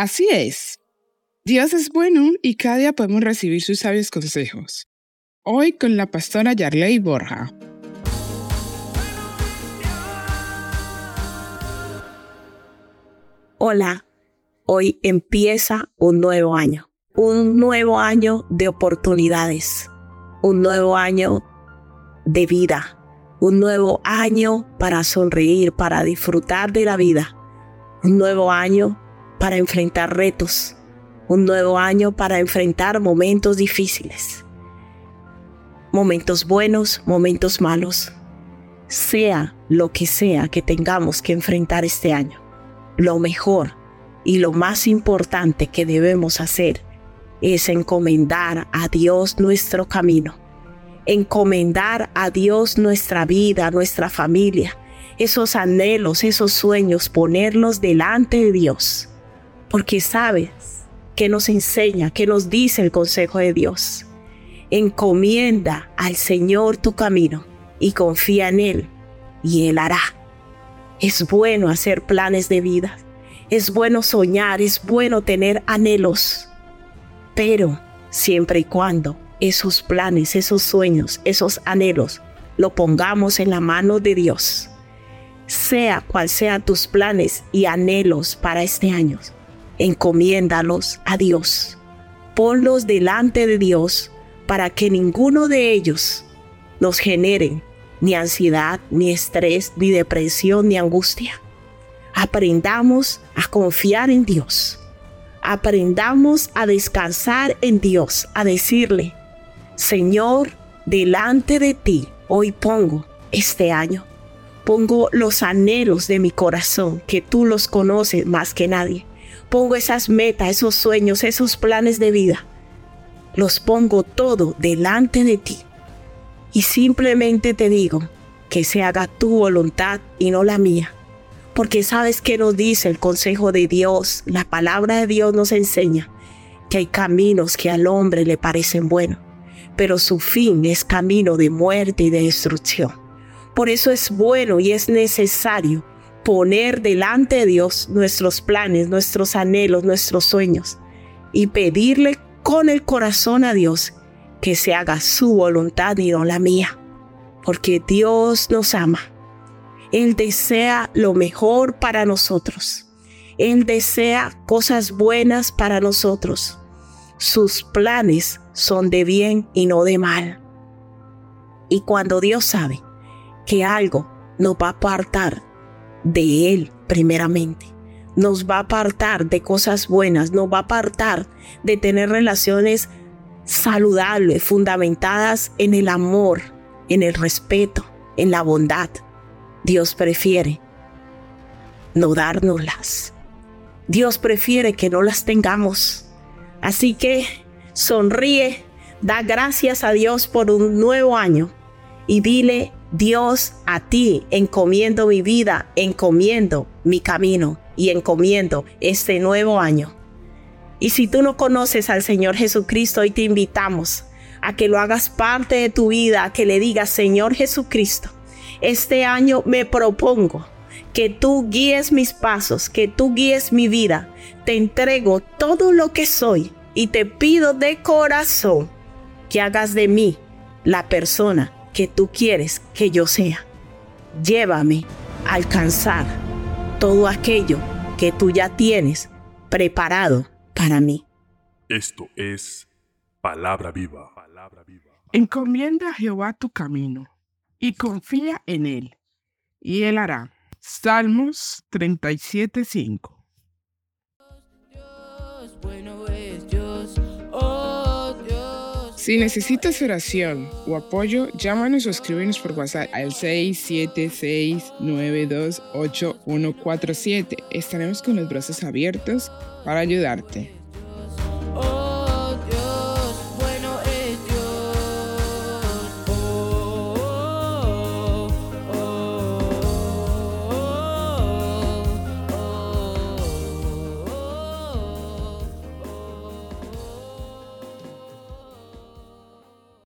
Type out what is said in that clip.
Así es. Dios es bueno y cada día podemos recibir sus sabios consejos. Hoy con la pastora Yarley Borja. Hola, hoy empieza un nuevo año, un nuevo año de oportunidades, un nuevo año de vida, un nuevo año para sonreír, para disfrutar de la vida, un nuevo año para enfrentar retos, un nuevo año para enfrentar momentos difíciles, momentos buenos, momentos malos, sea lo que sea que tengamos que enfrentar este año lo mejor y lo más importante que debemos hacer es encomendar a Dios nuestro camino, encomendar a Dios nuestra vida, nuestra familia, esos anhelos, esos sueños, ponerlos delante de Dios, porque sabes que nos enseña, que nos dice el consejo de Dios. Encomienda al Señor tu camino y confía en Él, y Él hará. Es bueno hacer planes de vida. Es bueno soñar, es bueno tener anhelos. Pero siempre y cuando esos planes, esos sueños, esos anhelos, lo pongamos en la mano de Dios. Sea cual sean tus planes y anhelos para este año, encomiéndalos a Dios. Ponlos delante de Dios para que ninguno de ellos nos genere ni ansiedad, ni estrés, ni depresión, ni angustia. Aprendamos a confiar en Dios. Aprendamos a descansar en Dios, a decirle, Señor, delante de ti hoy pongo este año. Pongo los anhelos de mi corazón, que tú los conoces más que nadie. Pongo esas metas, esos sueños, esos planes de vida. Los pongo todo delante de ti y simplemente te digo que se haga tu voluntad y no la mía. Porque sabes que nos dice el consejo de Dios, la palabra de Dios nos enseña que hay caminos que al hombre le parecen buenos, pero su fin es camino de muerte y de destrucción. Por eso es bueno y es necesario poner delante de Dios nuestros planes, nuestros anhelos, nuestros sueños y pedirle con el corazón a Dios que se haga su voluntad y no la mía, porque Dios nos ama. Él desea lo mejor para nosotros. Él desea cosas buenas para nosotros. Sus planes son de bien y no de mal. Y cuando Dios sabe que algo nos va a apartar de Él primeramente, nos va a apartar de cosas buenas, nos va a apartar de tener relaciones saludables, fundamentadas en el amor, en el respeto, en la bondad. Dios prefiere no dárnoslas. Dios prefiere que no las tengamos. Así que sonríe, da gracias a Dios por un nuevo año y dile, Dios, a ti encomiendo mi vida, encomiendo mi camino y encomiendo este nuevo año. Y si tú no conoces al Señor Jesucristo, hoy te invitamos a que lo hagas parte de tu vida, a que le digas, Señor Jesucristo, este año me propongo que tú guíes mis pasos, que tú guíes mi vida. Te entrego todo lo que soy y te pido de corazón que hagas de mí la persona que tú quieres que yo sea. Llévame a alcanzar todo aquello que tú ya tienes preparado para mí. Esto es palabra viva. Palabra viva. Encomienda a Jehová tu camino y confía en él, y él hará. Salmos 37:5 Si necesitas oración o apoyo, llámanos o escríbenos por WhatsApp al 676928147. Estaremos con los brazos abiertos para ayudarte.